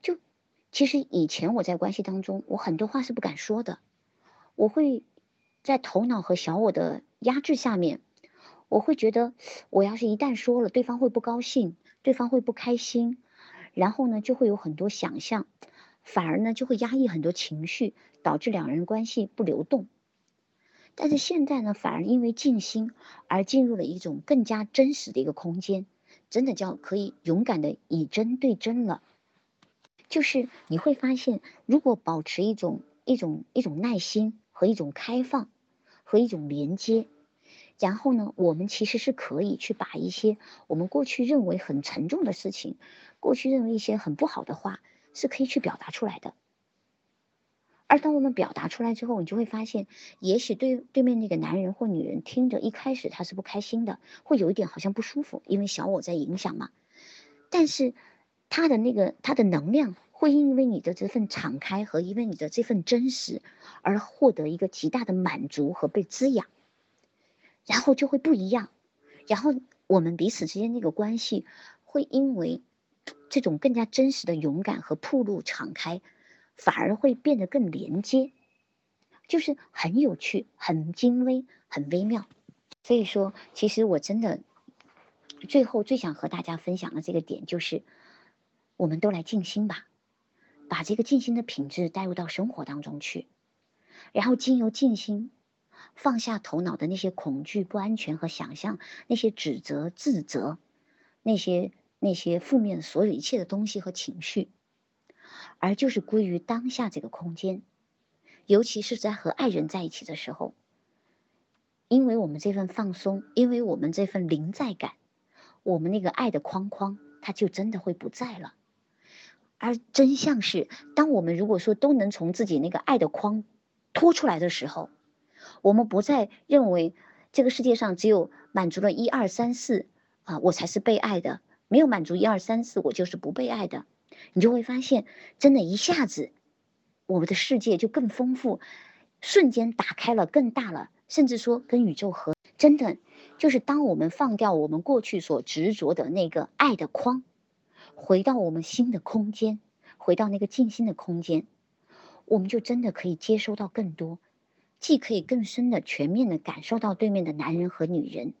就其实以前我在关系当中，我很多话是不敢说的，我会在头脑和小我的压制下面，我会觉得我要是一旦说了，对方会不高兴，对方会不开心，然后呢，就会有很多想象。反而呢，就会压抑很多情绪，导致两人关系不流动。但是现在呢，反而因为静心而进入了一种更加真实的一个空间，真的叫可以勇敢的以真对真了。就是你会发现，如果保持一种一种一种耐心和一种开放和一种连接，然后呢，我们其实是可以去把一些我们过去认为很沉重的事情，过去认为一些很不好的话。是可以去表达出来的，而当我们表达出来之后，你就会发现，也许对对面那个男人或女人听着一开始他是不开心的，会有一点好像不舒服，因为小我在影响嘛。但是他的那个他的能量会因为你的这份敞开和因为你的这份真实而获得一个极大的满足和被滋养，然后就会不一样，然后我们彼此之间那个关系会因为。这种更加真实的勇敢和铺路敞开，反而会变得更连接，就是很有趣、很精微、很微妙。所以说，其实我真的最后最想和大家分享的这个点，就是我们都来静心吧，把这个静心的品质带入到生活当中去，然后经由静心，放下头脑的那些恐惧、不安全和想象，那些指责、自责，那些。那些负面所有一切的东西和情绪，而就是归于当下这个空间，尤其是在和爱人在一起的时候，因为我们这份放松，因为我们这份临在感，我们那个爱的框框，它就真的会不在了。而真相是，当我们如果说都能从自己那个爱的框拖出来的时候，我们不再认为这个世界上只有满足了一二三四啊，我才是被爱的。没有满足一二三四，我就是不被爱的。你就会发现，真的，一下子，我们的世界就更丰富，瞬间打开了，更大了，甚至说跟宇宙合。真的，就是当我们放掉我们过去所执着的那个爱的框，回到我们新的空间，回到那个静心的空间，我们就真的可以接收到更多，既可以更深的、全面的感受到对面的男人和女人。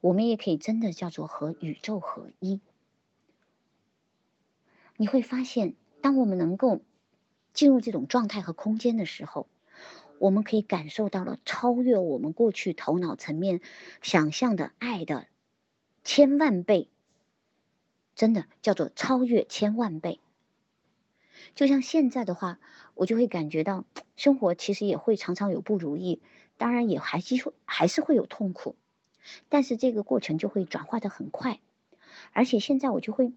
我们也可以真的叫做和宇宙合一。你会发现，当我们能够进入这种状态和空间的时候，我们可以感受到了超越我们过去头脑层面想象的爱的千万倍，真的叫做超越千万倍。就像现在的话，我就会感觉到生活其实也会常常有不如意，当然也还是会还是会有痛苦。但是这个过程就会转化的很快，而且现在我就会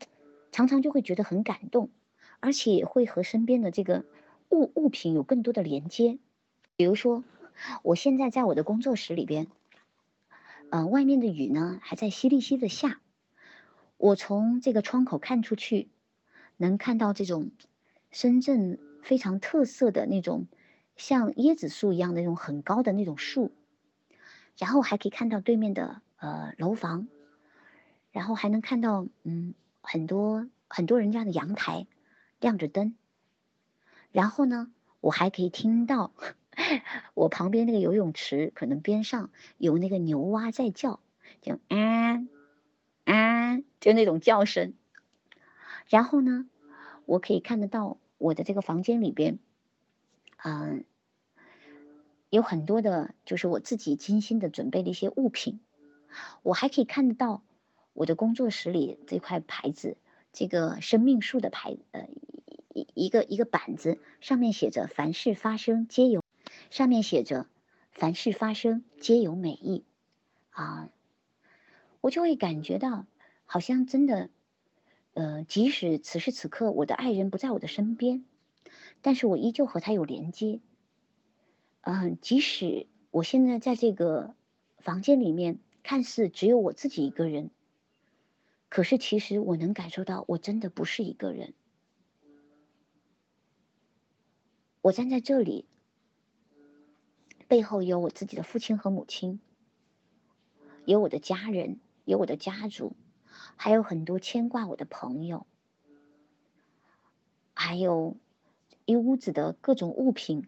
常常就会觉得很感动，而且也会和身边的这个物物品有更多的连接。比如说，我现在在我的工作室里边，呃，外面的雨呢还在淅沥淅的下，我从这个窗口看出去，能看到这种深圳非常特色的那种像椰子树一样的那种很高的那种树。然后还可以看到对面的呃楼房，然后还能看到嗯很多很多人家的阳台亮着灯，然后呢我还可以听到我旁边那个游泳池可能边上有那个牛蛙在叫，就啊啊就那种叫声，然后呢我可以看得到我的这个房间里边，嗯，有很多的，就是我自己精心的准备的一些物品。我还可以看得到我的工作室里这块牌子，这个生命树的牌，呃，一一个一个板子，上面写着“凡事发生皆有”，上面写着“凡事发生皆有美意”，啊，我就会感觉到，好像真的，呃，即使此时此刻我的爱人不在我的身边，但是我依旧和他有连接。嗯，即使我现在在这个房间里面。看似只有我自己一个人，可是其实我能感受到，我真的不是一个人。我站在这里，背后有我自己的父亲和母亲，有我的家人，有我的家族，还有很多牵挂我的朋友，还有一屋子的各种物品、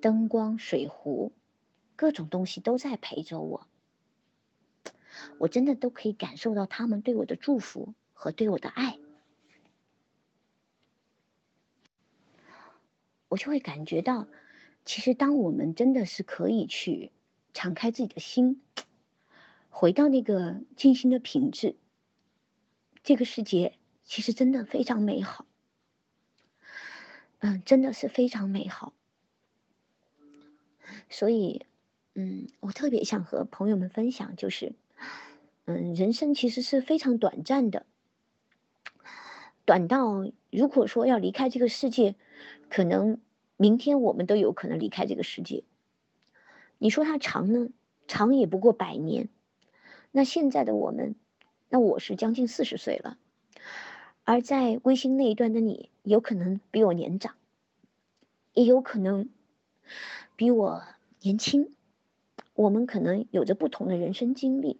灯光、水壶，各种东西都在陪着我。我真的都可以感受到他们对我的祝福和对我的爱，我就会感觉到，其实当我们真的是可以去敞开自己的心，回到那个静心的品质，这个世界其实真的非常美好，嗯，真的是非常美好。所以，嗯，我特别想和朋友们分享，就是。嗯，人生其实是非常短暂的，短到如果说要离开这个世界，可能明天我们都有可能离开这个世界。你说它长呢？长也不过百年。那现在的我们，那我是将近四十岁了，而在微信那一端的你，有可能比我年长，也有可能比我年轻。我们可能有着不同的人生经历。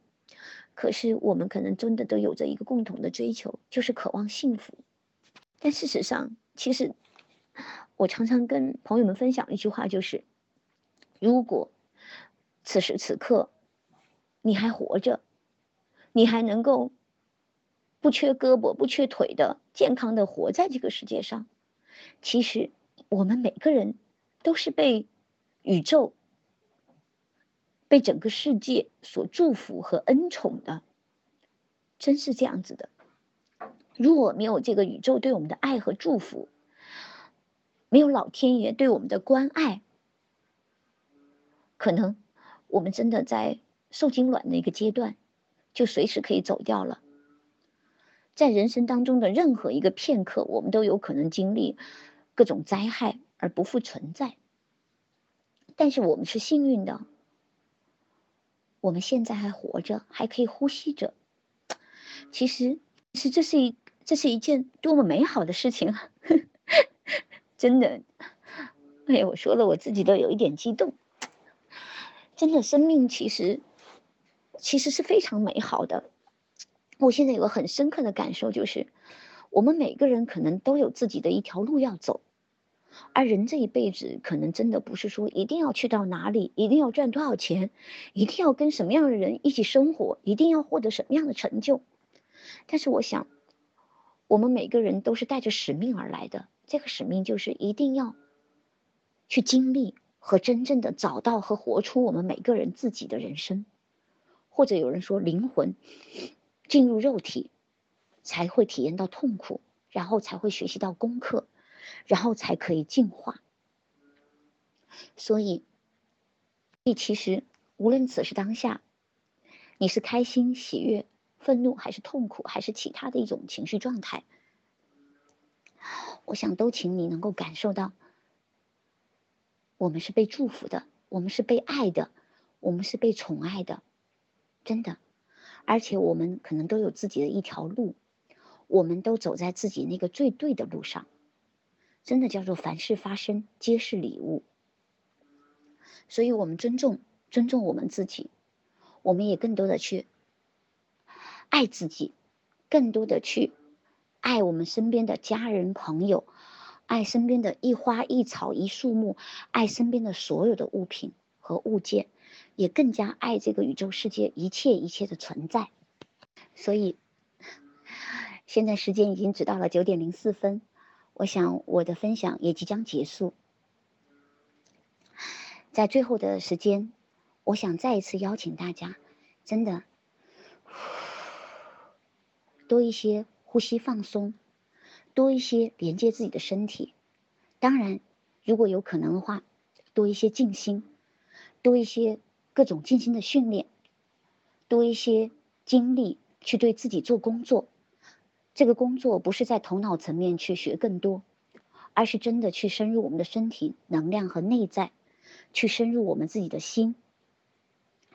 可是我们可能真的都有着一个共同的追求，就是渴望幸福。但事实上，其实我常常跟朋友们分享一句话，就是：如果此时此刻你还活着，你还能够不缺胳膊不缺腿的健康的活在这个世界上，其实我们每个人都是被宇宙。被整个世界所祝福和恩宠的，真是这样子的。如果没有这个宇宙对我们的爱和祝福，没有老天爷对我们的关爱，可能我们真的在受精卵的一个阶段，就随时可以走掉了。在人生当中的任何一个片刻，我们都有可能经历各种灾害而不复存在。但是我们是幸运的。我们现在还活着，还可以呼吸着。其实，是这是一这是一件多么美好的事情啊！[laughs] 真的，哎呀，我说了，我自己都有一点激动。真的，生命其实其实是非常美好的。我现在有个很深刻的感受，就是我们每个人可能都有自己的一条路要走。而人这一辈子，可能真的不是说一定要去到哪里，一定要赚多少钱，一定要跟什么样的人一起生活，一定要获得什么样的成就。但是我想，我们每个人都是带着使命而来的。这个使命就是一定要去经历和真正的找到和活出我们每个人自己的人生。或者有人说，灵魂进入肉体，才会体验到痛苦，然后才会学习到功课。然后才可以进化。所以，你其实无论此时当下，你是开心、喜悦、愤怒，还是痛苦，还是其他的一种情绪状态，我想都请你能够感受到，我们是被祝福的，我们是被爱的，我们是被宠爱的，真的。而且我们可能都有自己的一条路，我们都走在自己那个最对的路上。真的叫做凡事发生皆是礼物，所以我们尊重尊重我们自己，我们也更多的去爱自己，更多的去爱我们身边的家人朋友，爱身边的一花一草一树木，爱身边的所有的物品和物件，也更加爱这个宇宙世界一切一切的存在。所以，现在时间已经只到了九点零四分。我想我的分享也即将结束，在最后的时间，我想再一次邀请大家，真的多一些呼吸放松，多一些连接自己的身体。当然，如果有可能的话，多一些静心，多一些各种静心的训练，多一些精力去对自己做工作。这个工作不是在头脑层面去学更多，而是真的去深入我们的身体能量和内在，去深入我们自己的心，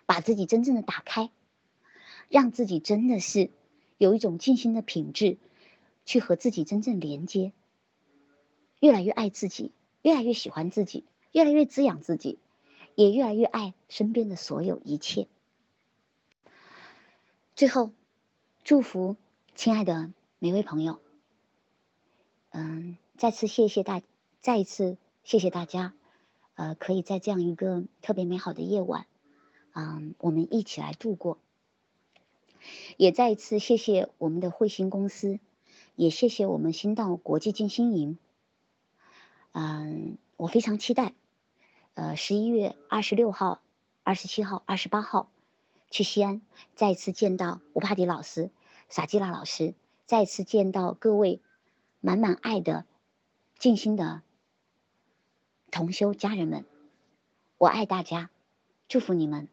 把自己真正的打开，让自己真的是有一种静心的品质，去和自己真正连接，越来越爱自己，越来越喜欢自己，越来越滋养自己，也越来越爱身边的所有一切。最后，祝福亲爱的。每位朋友，嗯，再次谢谢大，再一次谢谢大家，呃，可以在这样一个特别美好的夜晚，嗯，我们一起来度过。也再一次谢谢我们的慧星公司，也谢谢我们新道国际静心营。嗯，我非常期待，呃，十一月二十六号、二十七号、二十八号，去西安再次见到吴帕迪老师、萨基拉老师。再次见到各位满满爱的静心的同修家人们，我爱大家，祝福你们